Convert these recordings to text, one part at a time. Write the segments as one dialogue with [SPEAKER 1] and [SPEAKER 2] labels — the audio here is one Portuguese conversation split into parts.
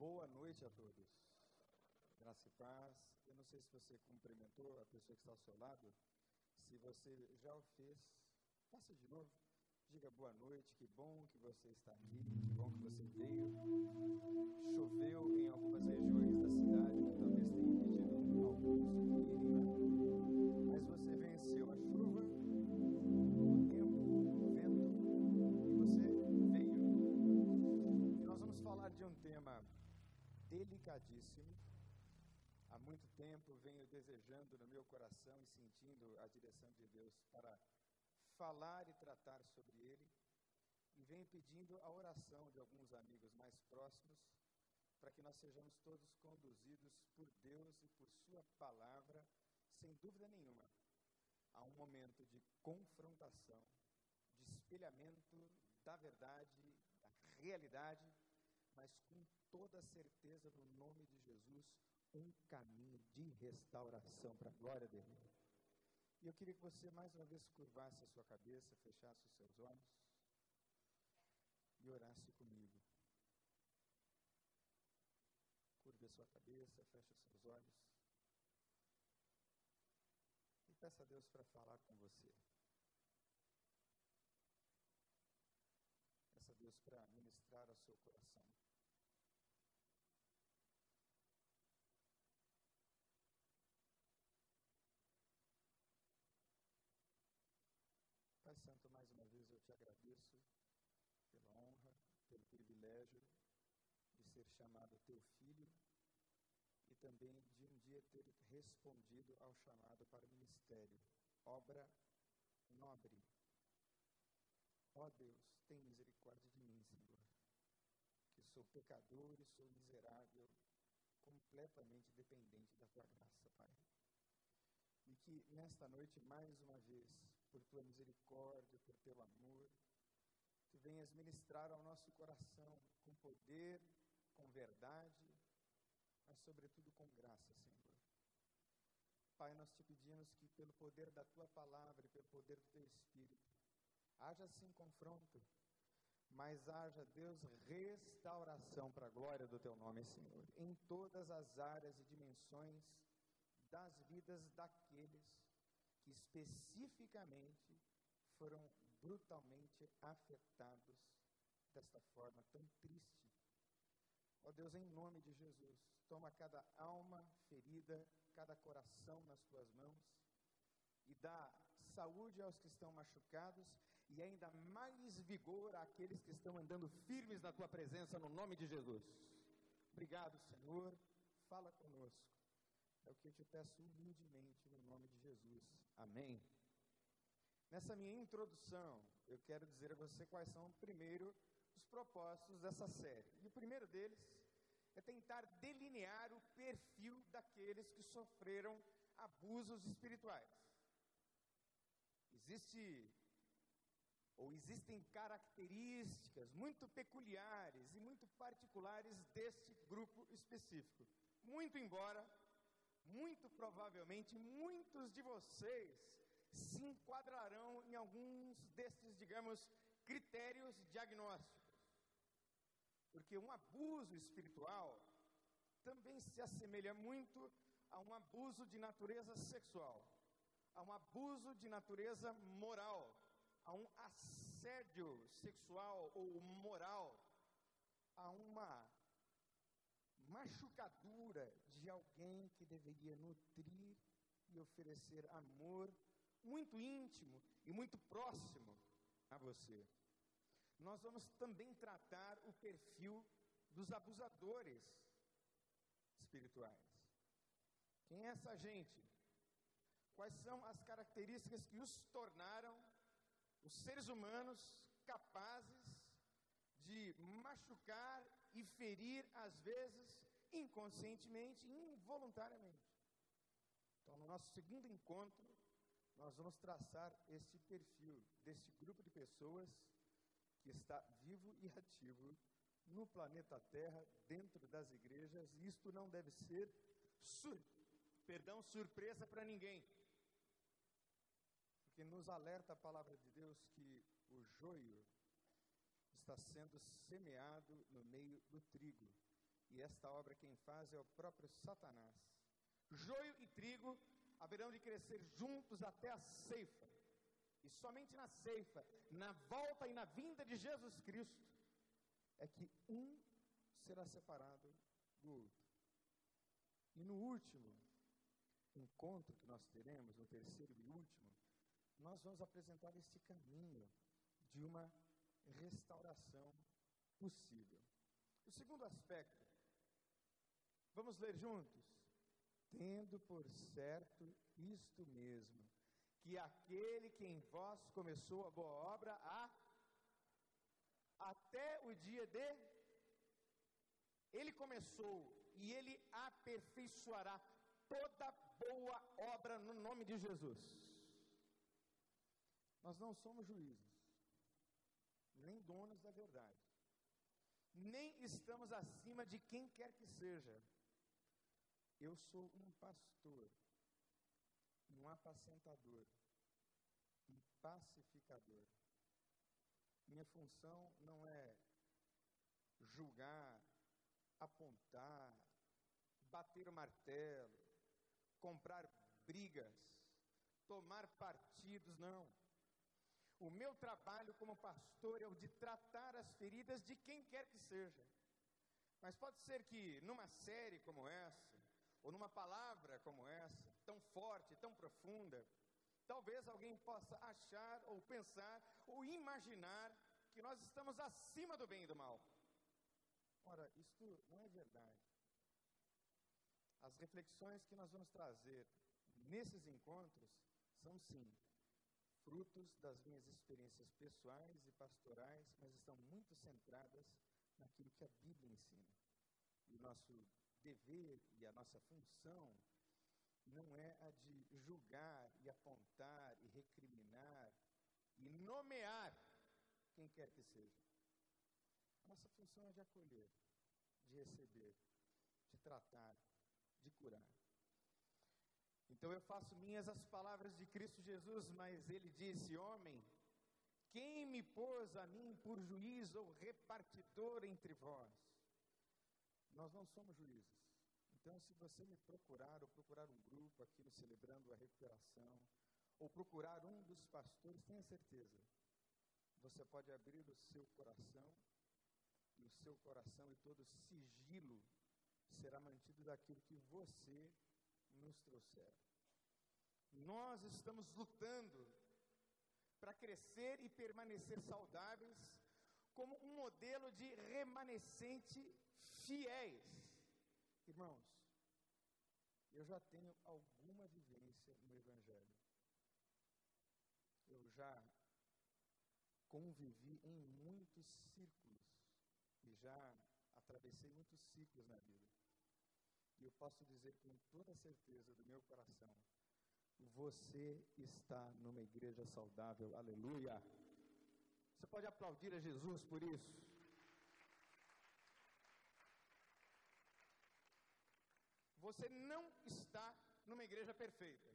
[SPEAKER 1] Boa noite a todos. Graça e paz. Eu não sei se você cumprimentou a pessoa que está ao seu lado. Se você já o fez, faça de novo. Diga boa noite, que bom que você está aqui, que bom que você veio. Choveu em algumas regiões da cidade, talvez tenha impedido alguns delicadíssimo. Há muito tempo venho desejando no meu coração e sentindo a direção de Deus para falar e tratar sobre ele. E venho pedindo a oração de alguns amigos mais próximos para que nós sejamos todos conduzidos por Deus e por Sua palavra, sem dúvida nenhuma, a um momento de confrontação, de espelhamento da verdade, da realidade, mas com toda certeza, no nome de Jesus, um caminho de restauração para a glória dele. E eu queria que você mais uma vez curvasse a sua cabeça, fechasse os seus olhos e orasse comigo. Curve a sua cabeça, feche os seus olhos. E peça a Deus para falar com você. Peça a Deus para ministrar ao seu coração. Pai Santo, mais uma vez eu te agradeço pela honra, pelo privilégio de ser chamado teu filho e também de um dia ter respondido ao chamado para o ministério, obra nobre. Ó Deus, tem misericórdia de mim, Senhor, que sou pecador e sou miserável, completamente dependente da tua graça, Pai. E que nesta noite, mais uma vez, por tua misericórdia, por teu amor, tu venhas ministrar ao nosso coração com poder, com verdade, mas sobretudo com graça, Senhor. Pai, nós te pedimos que pelo poder da tua palavra e pelo poder do teu Espírito, haja sim confronto, mas haja, Deus, restauração para a glória do teu nome, Senhor, em todas as áreas e dimensões das vidas daqueles que especificamente foram brutalmente afetados desta forma tão triste. Ó oh Deus, em nome de Jesus, toma cada alma ferida, cada coração nas tuas mãos e dá saúde aos que estão machucados e ainda mais vigor àqueles que estão andando firmes na tua presença, no nome de Jesus. Obrigado, Senhor. Fala conosco. É o que eu te peço humildemente no nome de Jesus. Amém. Nessa minha introdução, eu quero dizer a você quais são, primeiro, os propósitos dessa série. E o primeiro deles é tentar delinear o perfil daqueles que sofreram abusos espirituais. Existe ou existem características muito peculiares e muito particulares deste grupo específico. Muito embora muito provavelmente muitos de vocês se enquadrarão em alguns desses, digamos, critérios diagnósticos. Porque um abuso espiritual também se assemelha muito a um abuso de natureza sexual, a um abuso de natureza moral, a um assédio sexual ou moral, a uma machucadura de alguém que deveria nutrir e oferecer amor muito íntimo e muito próximo a você. Nós vamos também tratar o perfil dos abusadores espirituais. Quem é essa gente? Quais são as características que os tornaram os seres humanos capazes de machucar e ferir, às vezes, inconscientemente involuntariamente. Então, no nosso segundo encontro, nós vamos traçar este perfil deste grupo de pessoas que está vivo e ativo no planeta Terra, dentro das igrejas, e isto não deve ser sur perdão, surpresa para ninguém. Porque nos alerta a palavra de Deus que o joio está sendo semeado no meio do trigo. E esta obra quem faz é o próprio Satanás. Joio e trigo haverão de crescer juntos até a ceifa. E somente na ceifa, na volta e na vinda de Jesus Cristo, é que um será separado do outro. E no último encontro que nós teremos, no terceiro e último, nós vamos apresentar este caminho de uma restauração possível. O segundo aspecto, vamos ler juntos? Tendo por certo isto mesmo, que aquele que em vós começou a boa obra, a, até o dia de. Ele começou e ele aperfeiçoará toda boa obra no nome de Jesus. Nós não somos juízes, nem donos da verdade, nem estamos acima de quem quer que seja. Eu sou um pastor, um apacentador, um pacificador. Minha função não é julgar, apontar, bater o martelo, comprar brigas, tomar partidos, não. O meu trabalho como pastor é o de tratar as feridas de quem quer que seja. Mas pode ser que numa série como essa, ou numa palavra como essa, tão forte, tão profunda, talvez alguém possa achar, ou pensar, ou imaginar que nós estamos acima do bem e do mal. Ora, isto não é verdade. As reflexões que nós vamos trazer nesses encontros são, sim, frutos das minhas experiências pessoais e pastorais, mas estão muito centradas naquilo que a Bíblia ensina. E o nosso dever e a nossa função não é a de julgar e apontar e recriminar e nomear quem quer que seja. Nossa função é de acolher, de receber, de tratar, de curar. Então eu faço minhas as palavras de Cristo Jesus, mas ele disse: Homem, quem me pôs a mim por juiz ou repartidor entre vós? Nós não somos juízes. Então, se você me procurar, ou procurar um grupo aqui no Celebrando a Recuperação, ou procurar um dos pastores, tenha certeza, você pode abrir o seu coração, e o seu coração e todo sigilo será mantido daquilo que você nos trouxer. Nós estamos lutando para crescer e permanecer saudáveis como um modelo de remanescente fiéis. Irmãos, eu já tenho alguma vivência no Evangelho. Eu já convivi em muitos círculos e já atravessei muitos ciclos na vida. E eu posso dizer com toda certeza do meu coração: você está numa igreja saudável, aleluia. Você pode aplaudir a Jesus por isso. Você não está numa igreja perfeita.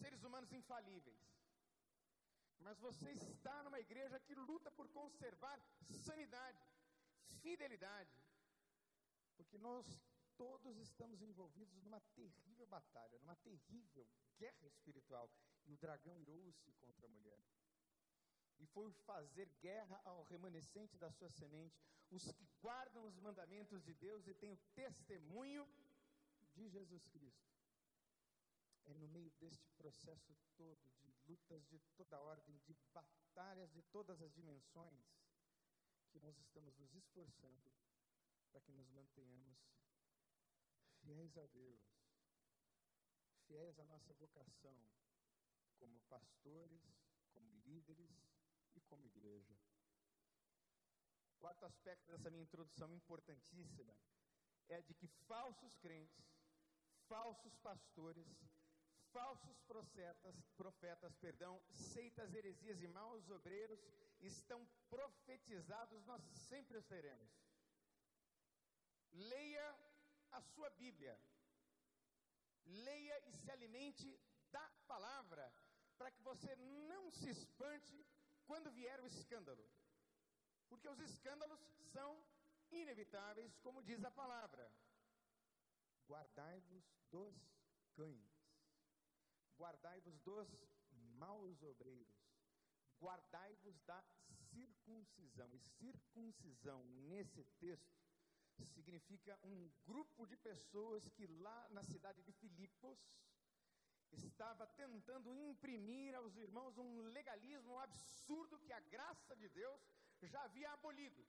[SPEAKER 1] Seres humanos infalíveis. Mas você está numa igreja que luta por conservar sanidade, fidelidade. Porque nós todos estamos envolvidos numa terrível batalha, numa terrível guerra espiritual. E o dragão irou-se contra a mulher. E foi fazer guerra ao remanescente da sua semente, os que guardam os mandamentos de Deus e têm o testemunho de Jesus Cristo. É no meio deste processo todo de lutas de toda ordem, de batalhas de todas as dimensões, que nós estamos nos esforçando para que nos mantenhamos fiéis a Deus, fiéis à nossa vocação, como pastores, como líderes e como igreja. Quarto aspecto dessa minha introdução importantíssima é de que falsos crentes, falsos pastores, falsos profetas, profetas, perdão, seitas, heresias e maus obreiros estão profetizados, nós sempre os teremos. Leia a sua Bíblia. Leia e se alimente da palavra, para que você não se espante quando vier o escândalo. Porque os escândalos são inevitáveis, como diz a palavra. Guardai-vos dos cães, guardai-vos dos maus obreiros, guardai-vos da circuncisão. E circuncisão, nesse texto, significa um grupo de pessoas que lá na cidade de Filipos estava tentando imprimir aos irmãos um legalismo absurdo que a graça de Deus já havia abolido.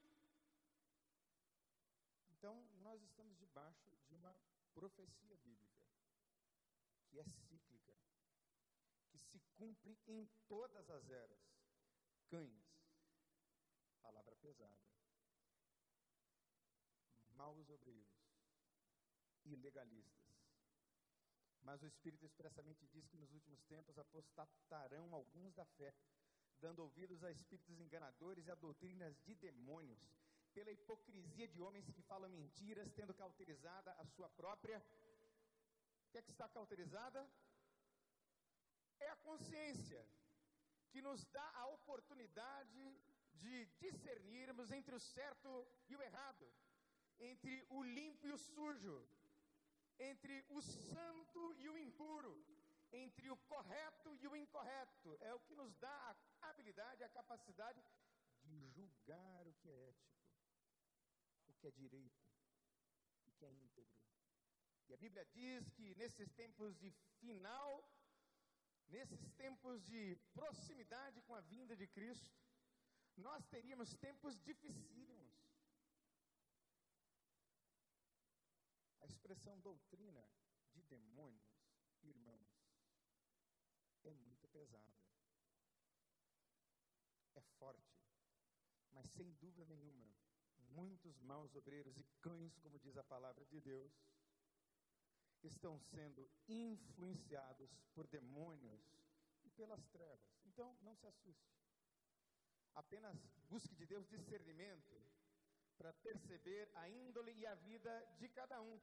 [SPEAKER 1] Então, nós estamos debaixo de uma profecia bíblica, que é cíclica, que se cumpre em todas as eras. Cães, palavra pesada. Maus obreiros, ilegalistas. Mas o Espírito expressamente diz que nos últimos tempos apostatarão alguns da fé, dando ouvidos a espíritos enganadores e a doutrinas de demônios, pela hipocrisia de homens que falam mentiras, tendo cauterizada a sua própria. O que é que está cauterizada? É a consciência, que nos dá a oportunidade de discernirmos entre o certo e o errado, entre o limpo e o sujo, entre o santo e o impuro, entre o correto e o incorreto. É o que nos dá a habilidade, a capacidade de julgar o que é ético que é direito e que é íntegro. E a Bíblia diz que nesses tempos de final, nesses tempos de proximidade com a vinda de Cristo, nós teríamos tempos dificílimos. A expressão doutrina de demônios, irmãos, é muito pesada. É forte, mas sem dúvida nenhuma, muitos maus obreiros e cães, como diz a palavra de Deus, estão sendo influenciados por demônios e pelas trevas. Então, não se assuste. Apenas busque de Deus discernimento para perceber a índole e a vida de cada um.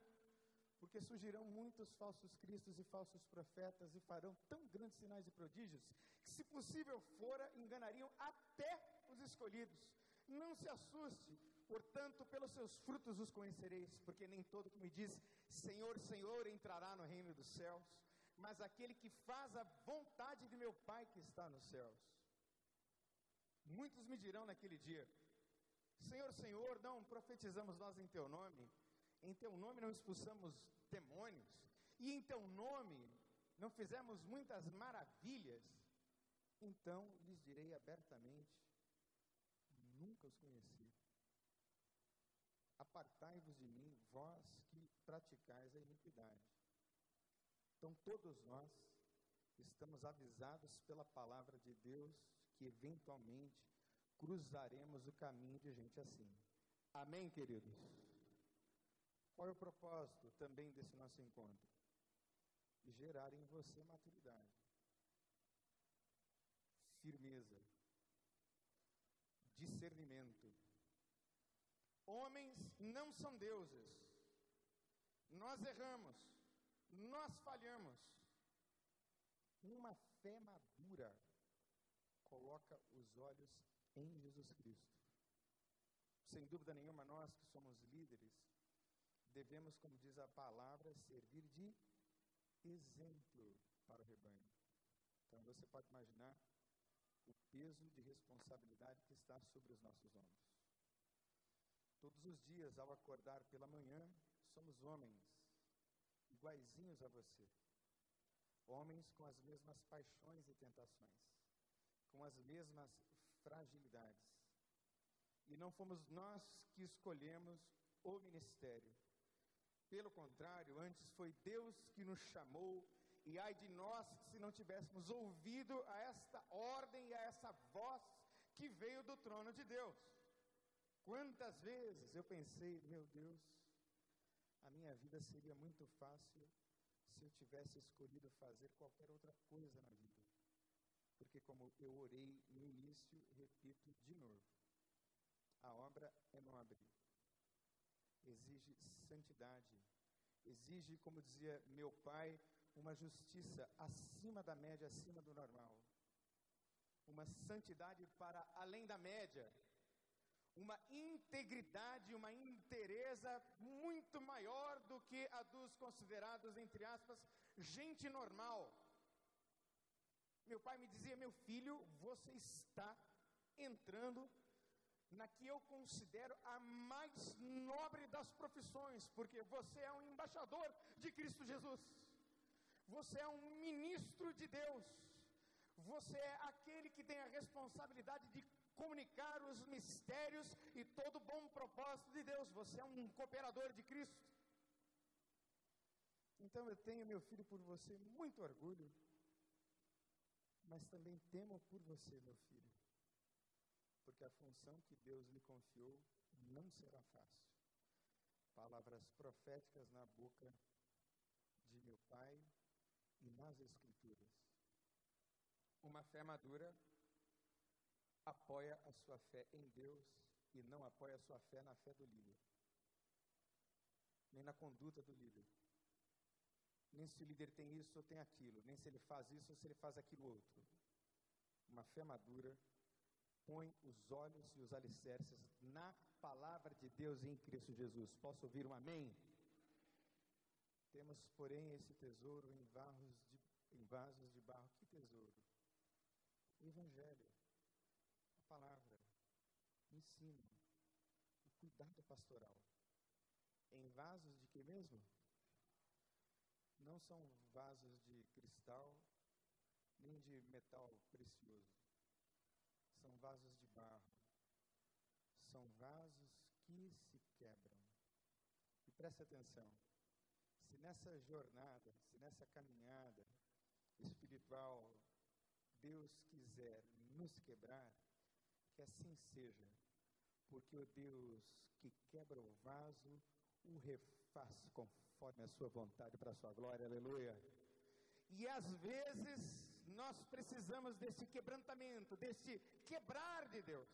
[SPEAKER 1] Porque surgirão muitos falsos cristos e falsos profetas e farão tão grandes sinais e prodígios que, se possível fora, enganariam até os escolhidos. Não se assuste, Portanto, pelos seus frutos os conhecereis, porque nem todo que me diz Senhor, Senhor entrará no reino dos céus, mas aquele que faz a vontade de meu Pai que está nos céus. Muitos me dirão naquele dia: Senhor, Senhor, não profetizamos nós em teu nome, em teu nome não expulsamos demônios, e em teu nome não fizemos muitas maravilhas. Então lhes direi abertamente: nunca os conheci. Apartai-vos de mim, vós que praticais a iniquidade. Então, todos nós estamos avisados pela palavra de Deus que eventualmente cruzaremos o caminho de gente assim. Amém, queridos? Qual é o propósito também desse nosso encontro? Gerar em você maturidade, firmeza, discernimento, Homens não são deuses. Nós erramos, nós falhamos. Uma fé madura coloca os olhos em Jesus Cristo. Sem dúvida nenhuma, nós que somos líderes, devemos, como diz a palavra, servir de exemplo para o rebanho. Então você pode imaginar o peso de responsabilidade que está sobre os nossos ombros. Todos os dias, ao acordar pela manhã, somos homens, iguaizinhos a você. Homens com as mesmas paixões e tentações, com as mesmas fragilidades. E não fomos nós que escolhemos o ministério. Pelo contrário, antes foi Deus que nos chamou, e ai de nós se não tivéssemos ouvido a esta ordem e a essa voz que veio do trono de Deus. Quantas vezes eu pensei, meu Deus, a minha vida seria muito fácil se eu tivesse escolhido fazer qualquer outra coisa na vida. Porque, como eu orei no início, repito de novo: a obra é nobre, exige santidade, exige, como dizia meu pai, uma justiça acima da média, acima do normal, uma santidade para além da média
[SPEAKER 2] uma integridade, uma inteireza muito maior do que a dos considerados, entre aspas, gente normal. Meu pai me dizia: Meu filho, você está entrando na que eu considero a mais nobre das profissões, porque você é um embaixador de Cristo Jesus, você é um ministro de Deus, você é aquele que tem a responsabilidade de comunicar os mistérios e todo o bom propósito de Deus. Você é um cooperador de Cristo. Então eu tenho, meu filho, por você muito orgulho, mas também temo por você, meu filho, porque a função que Deus lhe confiou não será fácil. Palavras proféticas na boca de meu pai e nas Escrituras. Uma fé madura apoia a sua fé em Deus e não apoia a sua fé na fé do líder, nem na conduta do líder, nem se o líder tem isso ou tem aquilo, nem se ele faz isso ou se ele faz aquilo outro. Uma fé madura põe os olhos e os alicerces na palavra de Deus em Cristo Jesus. Posso ouvir um amém? Temos, porém, esse tesouro em vasos de, em vasos de barro. Que tesouro? O Evangelho palavra, ensino, o cuidado pastoral. Em vasos de que mesmo? Não são vasos de cristal, nem de metal precioso. São vasos de barro. São vasos que se quebram. E preste atenção: se nessa jornada, se nessa caminhada espiritual, Deus quiser nos quebrar, que assim seja, porque o Deus que quebra o vaso o refaz conforme a sua vontade para a sua glória, aleluia. E às vezes nós precisamos desse quebrantamento, desse quebrar de Deus.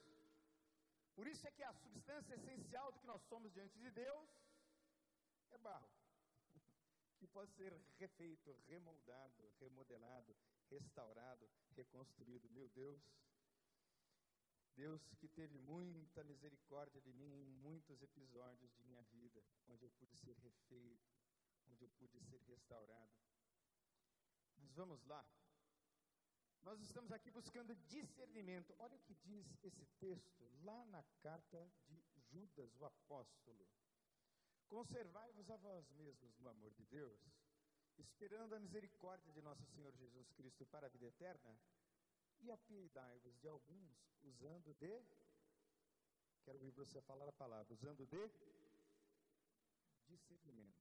[SPEAKER 2] Por isso é que a substância essencial do que nós somos diante de Deus é barro, que pode ser refeito, remoldado, remodelado, restaurado, reconstruído. Meu Deus, Deus que teve muita misericórdia de mim em muitos episódios de minha vida, onde eu pude ser refeito, onde eu pude ser restaurado. Mas vamos lá. Nós estamos aqui buscando discernimento. Olha o que diz esse texto lá na carta de Judas, o apóstolo. Conservai-vos a vós mesmos no amor de Deus, esperando a misericórdia de nosso Senhor Jesus Cristo para a vida eterna, e apiedai-vos de alguns, usando de. Quero ouvir você falar a palavra, usando de discernimento.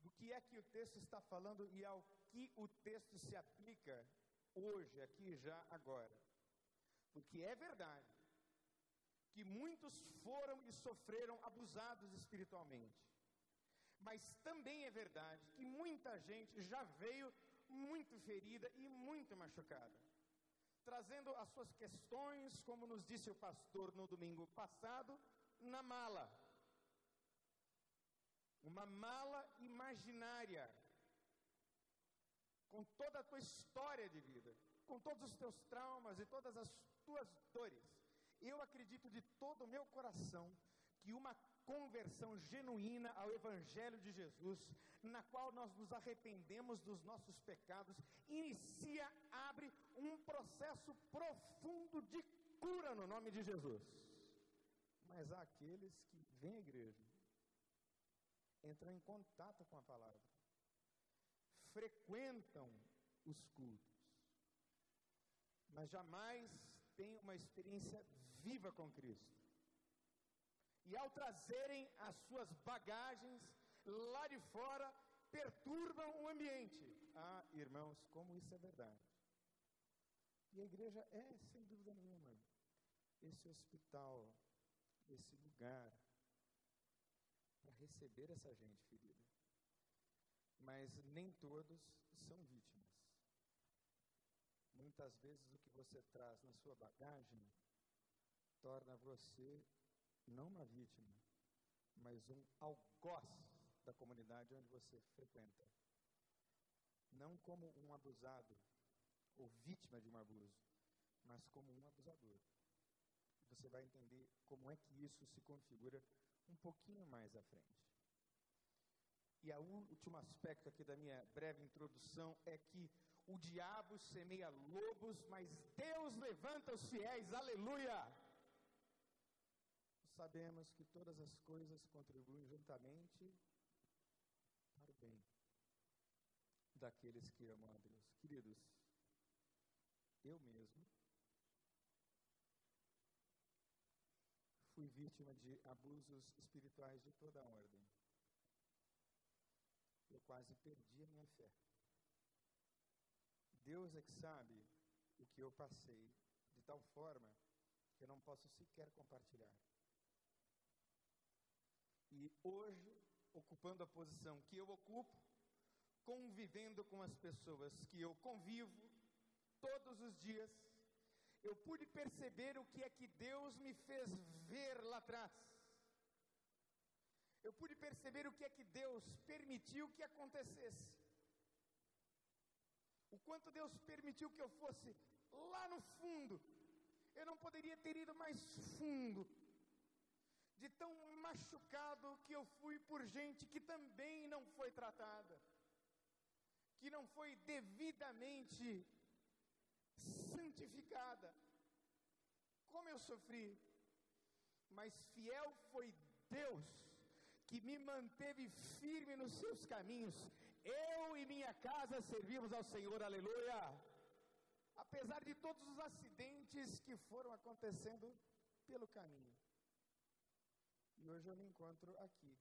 [SPEAKER 2] Do que é que o texto está falando e ao que o texto se aplica hoje, aqui, já, agora. Porque é verdade que muitos foram e sofreram abusados espiritualmente. Mas também é verdade que muita gente já veio muito ferida e muito machucada, trazendo as suas questões, como nos disse o pastor no domingo passado, na mala. Uma mala imaginária, com toda a tua história de vida, com todos os teus traumas e todas as tuas dores. Eu acredito de todo o meu coração que uma conversão genuína ao Evangelho de Jesus, na qual nós nos arrependemos dos nossos pecados, inicia, abre um processo profundo de cura no nome de Jesus. Mas há aqueles que vêm à igreja, entram em contato com a palavra, frequentam os cultos, mas jamais têm uma experiência viva com Cristo e ao trazerem as suas bagagens lá de fora, perturbam o ambiente. Ah, irmãos, como isso é verdade. E a igreja é, sem dúvida nenhuma, esse hospital, esse lugar para receber essa gente ferida. Mas nem todos são vítimas. Muitas vezes o que você traz na sua bagagem torna você não uma vítima, mas um algoz da comunidade onde você frequenta. Não como um abusado ou vítima de um abuso, mas como um abusador. você vai entender como é que isso se configura um pouquinho mais à frente. E o último aspecto aqui da minha breve introdução é que o diabo semeia lobos, mas Deus levanta os fiéis, aleluia! Sabemos que todas as coisas contribuem juntamente para o bem daqueles que amam a Deus. Queridos, eu mesmo fui vítima de abusos espirituais de toda ordem eu quase perdi a minha fé. Deus é que sabe o que eu passei, de tal forma que eu não posso sequer compartilhar. E hoje, ocupando a posição que eu ocupo, convivendo com as pessoas que eu convivo todos os dias, eu pude perceber o que é que Deus me fez ver lá atrás eu pude perceber o que é que Deus permitiu que acontecesse. O quanto Deus permitiu que eu fosse lá no fundo. Eu não poderia ter ido mais fundo. De tão machucado que eu fui por gente que também não foi tratada, que não foi devidamente santificada. Como eu sofri, mas fiel foi Deus que me manteve firme nos seus caminhos. Eu e minha casa servimos ao Senhor, aleluia. Apesar de todos os acidentes que foram acontecendo pelo caminho. E hoje eu me encontro aqui,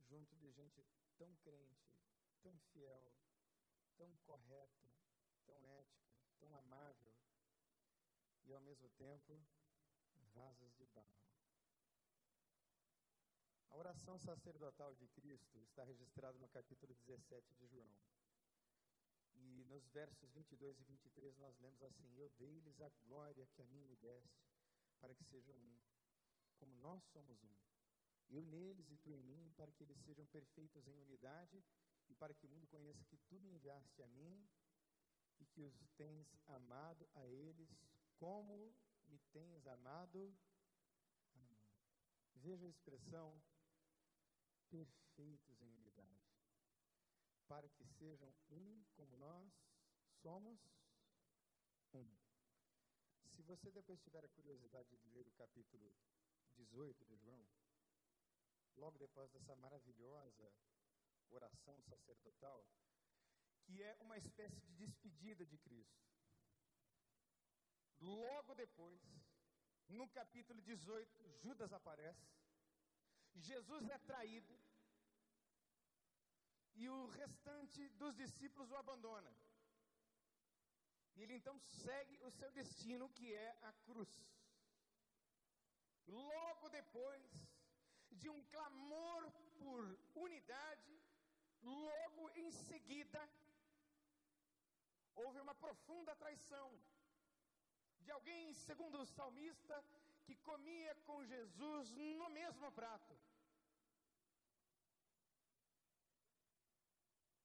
[SPEAKER 2] junto de gente tão crente, tão fiel, tão correta, tão ética, tão amável, e ao mesmo tempo vasos de barro. A oração sacerdotal de Cristo está registrada no capítulo 17 de João. E nos versos 22 e 23 nós lemos assim: Eu dei-lhes a glória que a mim me deste, para que sejam um, como nós somos um. Eu neles e tu em mim, para que eles sejam perfeitos em unidade e para que o mundo conheça que tu me enviaste a mim e que os tens amado a eles como me tens amado a mim. Veja a expressão perfeitos em unidade, para que sejam um como nós somos um. Se você depois tiver a curiosidade de ler o capítulo 18 de João, logo depois dessa maravilhosa oração sacerdotal, que é uma espécie de despedida de Cristo. Logo depois, no capítulo 18, Judas aparece Jesus é traído e o restante dos discípulos o abandona. E ele então segue o seu destino, que é a cruz. Logo depois de um clamor por unidade, logo em seguida, houve uma profunda traição de alguém, segundo o salmista, que comia com Jesus no mesmo prato.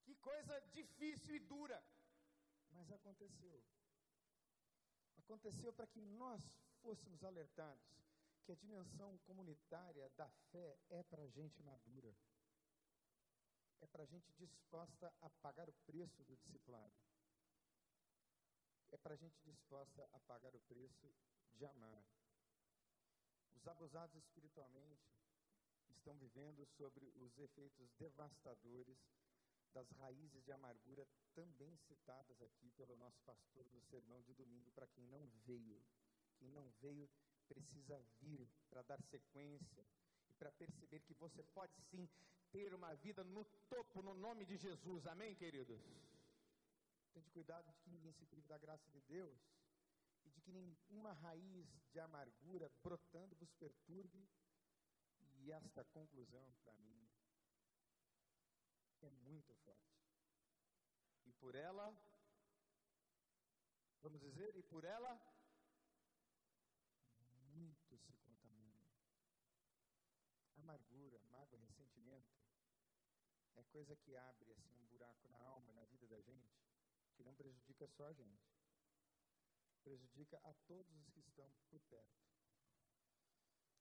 [SPEAKER 2] Que coisa difícil e dura, mas aconteceu. Aconteceu para que nós fôssemos alertados que a dimensão comunitária da fé é para gente madura. É para gente disposta a pagar o preço do discipulado. É para gente disposta a pagar o preço de amar. Os abusados espiritualmente estão vivendo sobre os efeitos devastadores das raízes de amargura também citadas aqui pelo nosso pastor no sermão de domingo para quem não veio. Quem não veio precisa vir para dar sequência e para perceber que você pode sim ter uma vida no topo no nome de Jesus. Amém, queridos? Tente cuidado de que ninguém se prive da graça de Deus e de que nenhuma raiz de amargura brotando vos perturbe. E esta conclusão, para mim, é muito forte. E por ela, vamos dizer, e por ela, se contamina. Amargura, mágoa, ressentimento é coisa que abre assim um buraco na alma, na vida da gente, que não prejudica só a gente prejudica a todos os que estão por perto.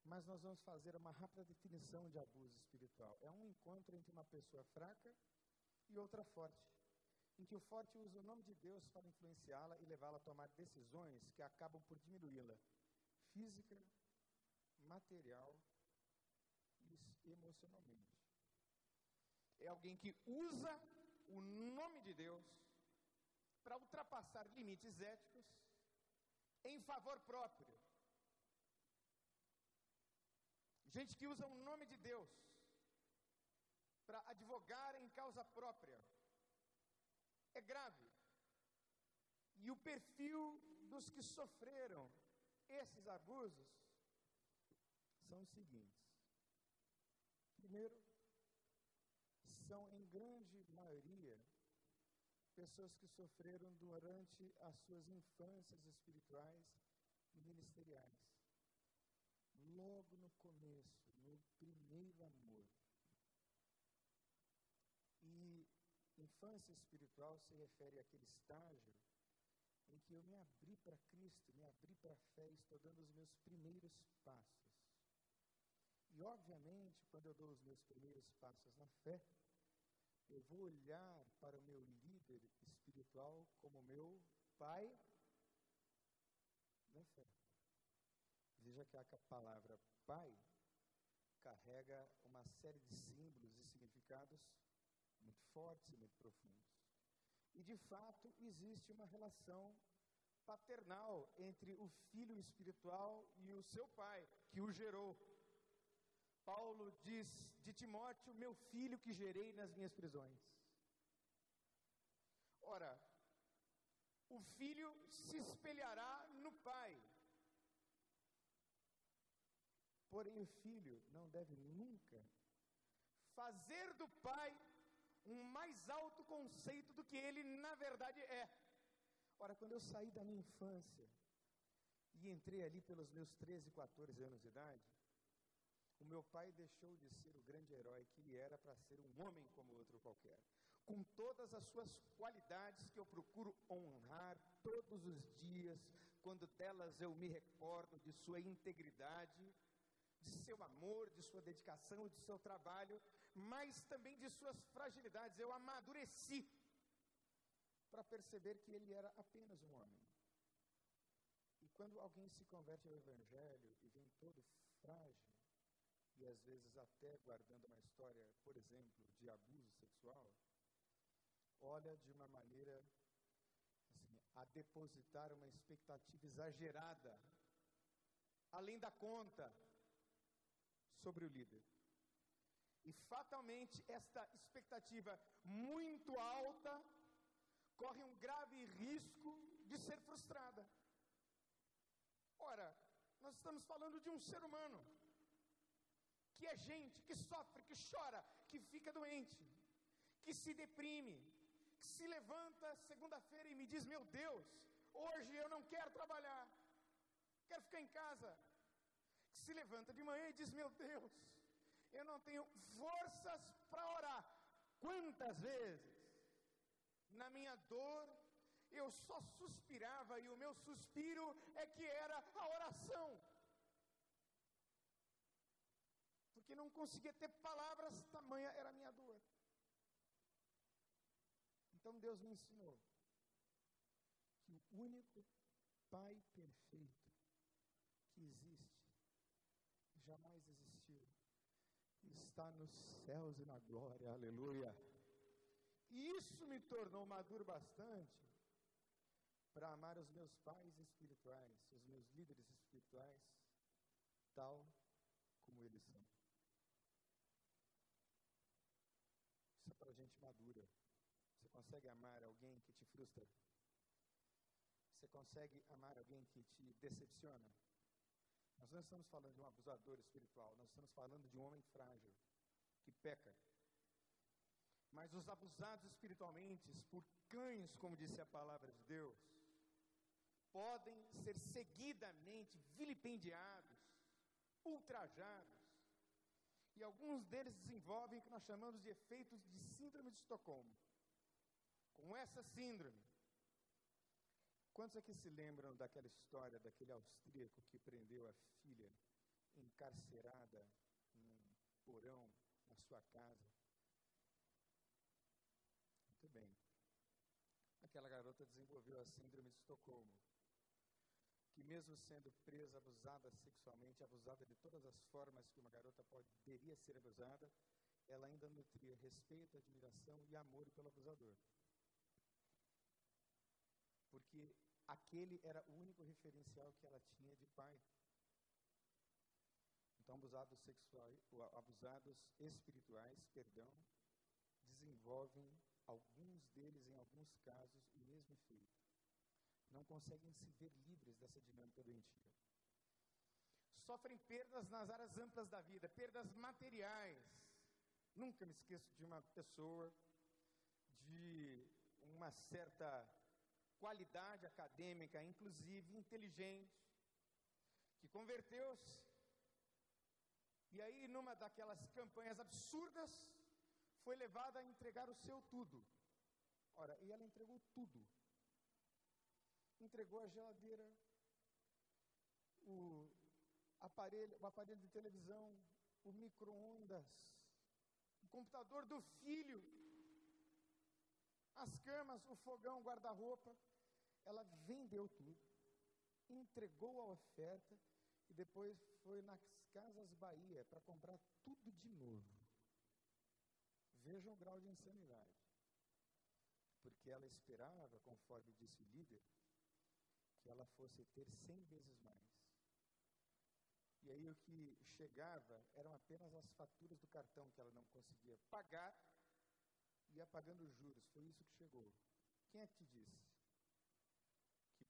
[SPEAKER 2] Mas nós vamos fazer uma rápida definição de abuso espiritual. É um encontro entre uma pessoa fraca e outra forte, em que o forte usa o nome de Deus para influenciá-la e levá-la a tomar decisões que acabam por diminuí-la física, material e emocionalmente. É alguém que usa o nome de Deus para ultrapassar limites éticos em favor próprio. Gente que usa o nome de Deus para advogar em causa própria. É grave. E o perfil dos que sofreram esses abusos são os seguintes. Primeiro, são em grande maioria pessoas que sofreram durante as suas infâncias espirituais e ministeriais. Logo no começo, no primeiro amor. E infância espiritual se refere àquele estágio em que eu me abri para Cristo, me abri para a fé estou dando os meus primeiros passos. E, obviamente, quando eu dou os meus primeiros passos na fé, eu vou olhar para o meu líder espiritual como meu pai na fé. Veja que a palavra pai carrega uma série de símbolos e significados muito fortes e muito profundos. E de fato existe uma relação paternal entre o filho espiritual e o seu pai, que o gerou. Paulo diz de Timóteo, meu filho que gerei nas minhas prisões. Ora, o filho se espelhará no pai. Porém, o filho não deve nunca fazer do pai um mais alto conceito do que ele na verdade é. Ora, quando eu saí da minha infância e entrei ali pelos meus 13, 14 anos de idade, o meu pai deixou de ser o grande herói que ele era para ser um homem como outro qualquer. Com todas as suas qualidades que eu procuro honrar todos os dias, quando delas eu me recordo de sua integridade, de seu amor, de sua dedicação, de seu trabalho, mas também de suas fragilidades. Eu amadureci para perceber que ele era apenas um homem. E quando alguém se converte ao Evangelho e vem todo frágil, e às vezes até guardando uma história, por exemplo, de abuso sexual, olha de uma maneira assim, a depositar uma expectativa exagerada, além da conta, sobre o líder. E fatalmente esta expectativa muito alta corre um grave risco de ser frustrada. Ora, nós estamos falando de um ser humano que é gente, que sofre, que chora, que fica doente, que se deprime, que se levanta segunda-feira e me diz: Meu Deus, hoje eu não quero trabalhar, quero ficar em casa. Que se levanta de manhã e diz: Meu Deus, eu não tenho forças para orar. Quantas vezes, na minha dor, eu só suspirava e o meu suspiro é que era a oração. Porque não conseguia ter palavras, tamanha era a minha dor. Então Deus me ensinou que o único Pai perfeito que existe, jamais existiu, está nos céus e na glória, aleluia. E isso me tornou maduro bastante para amar os meus pais espirituais, os meus líderes espirituais, tal como eles são. para gente madura. Você consegue amar alguém que te frustra? Você consegue amar alguém que te decepciona? Nós não estamos falando de um abusador espiritual, nós estamos falando de um homem frágil, que peca. Mas os abusados espiritualmente por cães, como disse a palavra de Deus, podem ser seguidamente vilipendiados, ultrajados, e alguns deles desenvolvem o que nós chamamos de efeitos de síndrome de Estocolmo. Com essa síndrome, Quantos aqui se lembram daquela história daquele austríaco que prendeu a filha encarcerada num porão na sua casa? Muito bem. Aquela garota desenvolveu a síndrome de Estocolmo, que mesmo sendo presa, abusada sexualmente, abusada de todas as formas que uma garota poderia ser abusada, ela ainda nutria respeito, admiração e amor pelo abusador porque aquele era o único referencial que ela tinha de pai. Então, abusados sexuais, abusados espirituais, perdão, desenvolvem alguns deles, em alguns casos, o mesmo efeito. Não conseguem se ver livres dessa dinâmica doentia. Sofrem perdas nas áreas amplas da vida, perdas materiais. Nunca me esqueço de uma pessoa de uma certa qualidade acadêmica, inclusive inteligente, que converteu-se. E aí, numa daquelas campanhas absurdas, foi levada a entregar o seu tudo. Ora, e ela entregou tudo. Entregou a geladeira, o aparelho, o aparelho de televisão, o micro-ondas, o computador do filho, as camas, o fogão, o guarda-roupa ela vendeu tudo, entregou a oferta e depois foi nas Casas Bahia para comprar tudo de novo. Vejam o grau de insanidade. Porque ela esperava, conforme disse o líder, que ela fosse ter cem vezes mais. E aí o que chegava eram apenas as faturas do cartão que ela não conseguia pagar e ia pagando juros. Foi isso que chegou. Quem é que te disse?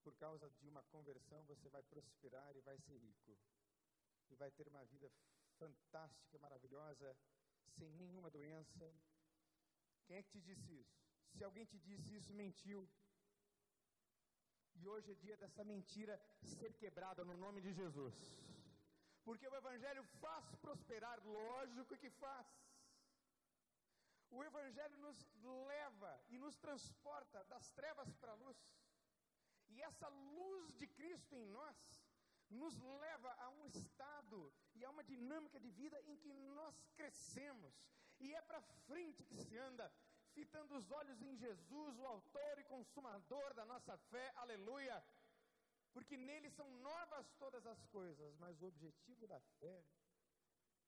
[SPEAKER 2] por causa de uma conversão você vai prosperar e vai ser rico. E vai ter uma vida fantástica, maravilhosa, sem nenhuma doença. Quem é que te disse isso? Se alguém te disse isso, mentiu. E hoje é dia dessa mentira ser quebrada no nome de Jesus. Porque o Evangelho faz prosperar, lógico que faz. O Evangelho nos leva e nos transporta das trevas para a luz. E essa luz de Cristo em nós nos leva a um estado e a uma dinâmica de vida em que nós crescemos. E é para frente que se anda, fitando os olhos em Jesus, o autor e consumador da nossa fé. Aleluia! Porque nele são novas todas as coisas, mas o objetivo da fé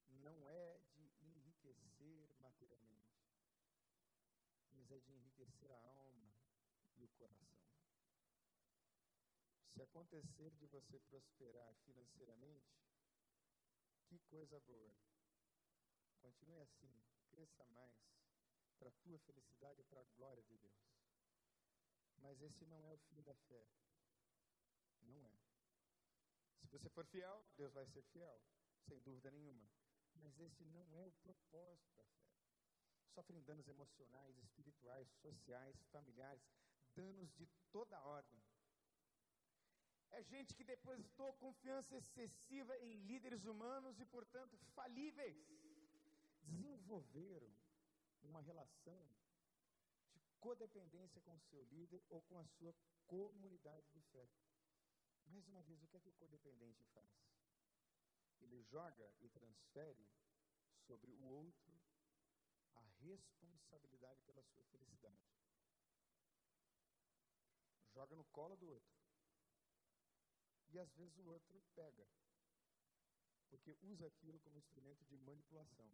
[SPEAKER 2] não é de enriquecer materialmente, mas é de enriquecer a alma e o coração. Se acontecer de você prosperar financeiramente, que coisa boa. Continue assim, cresça mais, para a tua felicidade e para a glória de Deus. Mas esse não é o fim da fé. Não é. Se você for fiel, Deus vai ser fiel, sem dúvida nenhuma. Mas esse não é o propósito da fé. Sofrem danos emocionais, espirituais, sociais, familiares, danos de toda ordem é gente que depositou confiança excessiva em líderes humanos e, portanto, falíveis. Desenvolveram uma relação de codependência com o seu líder ou com a sua comunidade de fé. Mais uma vez, o que é que o codependente faz? Ele joga e transfere sobre o outro a responsabilidade pela sua felicidade. Joga no colo do outro e às vezes o outro pega, porque usa aquilo como instrumento de manipulação.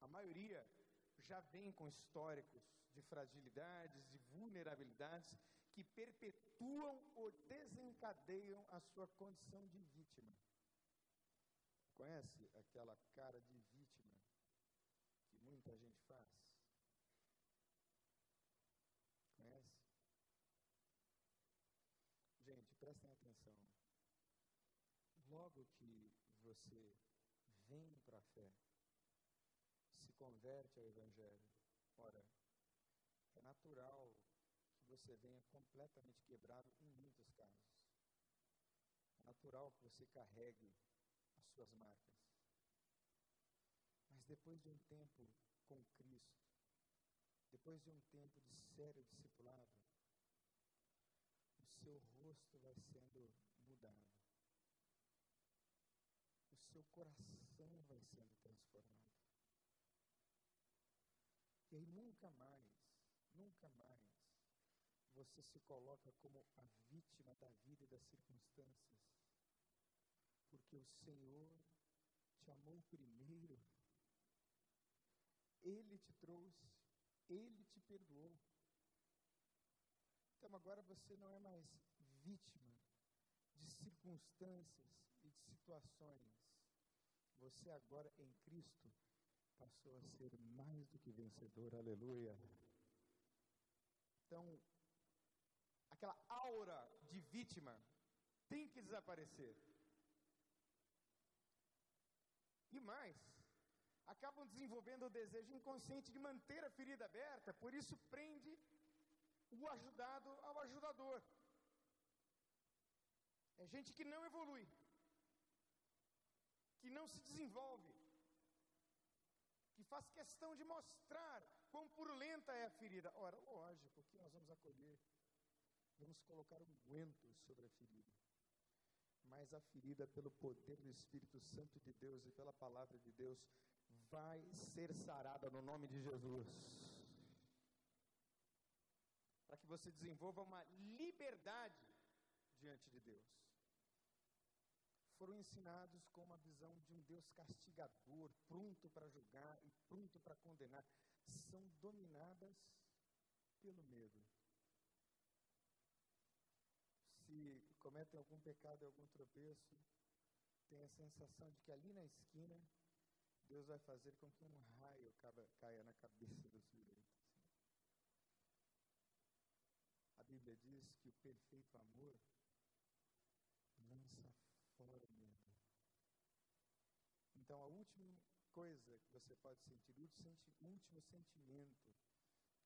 [SPEAKER 2] A maioria já vem com históricos de fragilidades, de vulnerabilidades que perpetuam ou desencadeiam a sua condição de vítima. Conhece aquela cara de vítima que muita gente faz? prestem atenção. Logo que você vem para a fé, converte ao Evangelho, ora, é natural que você venha completamente quebrado em muitos casos. É natural que você carregue as suas marcas. Mas depois de um tempo com Cristo, depois de um tempo de sério discipulado, seu rosto vai sendo mudado. O seu coração vai sendo transformado. E aí nunca mais, nunca mais, você se coloca como a vítima da vida e das circunstâncias. Porque o Senhor te amou primeiro. Ele te trouxe, ele te perdoou. Então agora você não é mais vítima de circunstâncias e de situações. Você agora em Cristo passou a ser mais do que vencedor. Aleluia. Então, aquela aura de vítima tem que desaparecer. E mais, acabam desenvolvendo o desejo inconsciente de manter a ferida aberta, por isso prende o ajudado ao ajudador. É gente que não evolui, que não se desenvolve, faz questão de mostrar quão purulenta é a ferida. Ora, lógico que nós vamos acolher, vamos colocar um guento sobre a ferida. Mas a ferida, pelo poder do Espírito Santo de Deus e pela palavra de Deus, vai ser sarada no nome de Jesus para que você desenvolva uma liberdade diante de Deus. Foram ensinados com uma visão de um Deus castigador, pronto para julgar e pronto para condenar. São dominadas pelo medo. Se cometem algum pecado algum tropeço, tem a sensação de que ali na esquina Deus vai fazer com que um raio caia na cabeça do sujeito. Bíblia diz que o perfeito amor lança fora. Então, a última coisa que você pode sentir, o último sentimento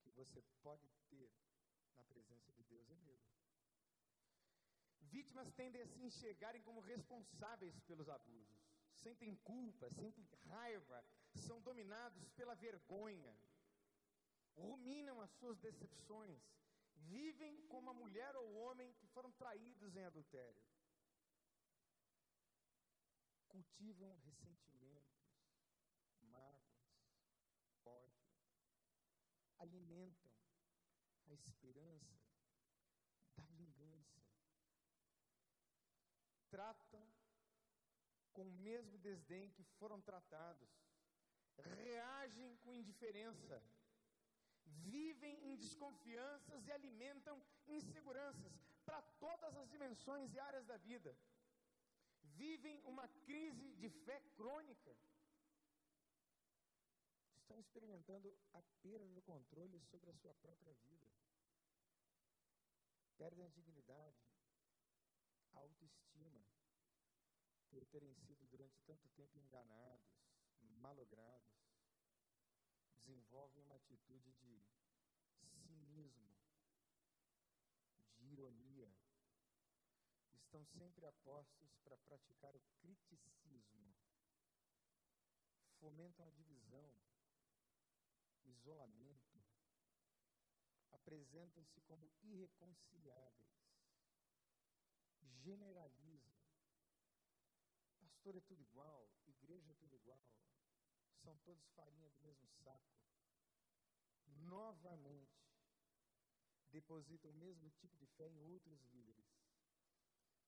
[SPEAKER 2] que você pode ter na presença de Deus é medo. Vítimas tendem a se enxergarem como responsáveis pelos abusos, sentem culpa, sentem raiva, são dominados pela vergonha, ruminam as suas decepções, vivem como a mulher ou o homem que foram traídos em adultério. Cultivam ressentimentos, mágoas, ódio. Alimentam a esperança da vingança. Tratam com o mesmo desdém que foram tratados. Reagem com indiferença vivem em desconfianças e alimentam inseguranças para todas as dimensões e áreas da vida. Vivem uma crise de fé crônica. Estão experimentando a perda do controle sobre a sua própria vida. Perdem a dignidade, a autoestima, por terem sido durante tanto tempo enganados, malogrados desenvolvem uma atitude de cinismo, de ironia. Estão sempre apostos para praticar o criticismo. Fomentam a divisão, isolamento. Apresentam-se como irreconciliáveis. Generalizam. Pastor é tudo igual, igreja é tudo igual são todos farinha do mesmo saco. Novamente, depositam o mesmo tipo de fé em outros líderes,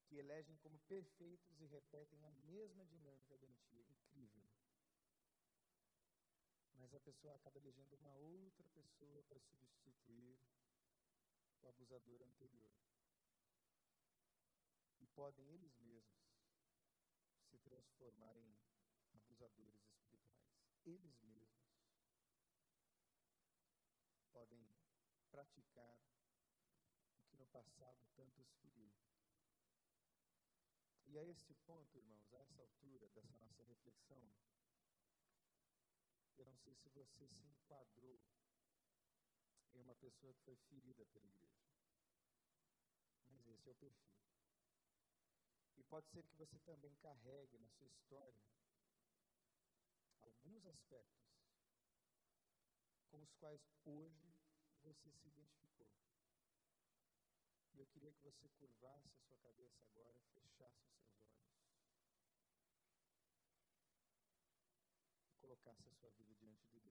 [SPEAKER 2] que elegem como perfeitos e repetem a mesma dinâmica doentia. Incrível. Mas a pessoa acaba elegendo uma outra pessoa para substituir o abusador anterior. E podem eles mesmos se transformarem em abusadores eles mesmos podem praticar o que no passado tantos feriu. E a este ponto, irmãos, a essa altura dessa nossa reflexão, eu não sei se você se enquadrou em uma pessoa que foi ferida pela igreja. Mas esse é o perfil. E pode ser que você também carregue na sua história alguns aspectos com os quais hoje você se identificou.
[SPEAKER 1] E eu queria que você curvasse a sua cabeça agora, fechasse os seus olhos. E colocasse a sua vida diante de Deus.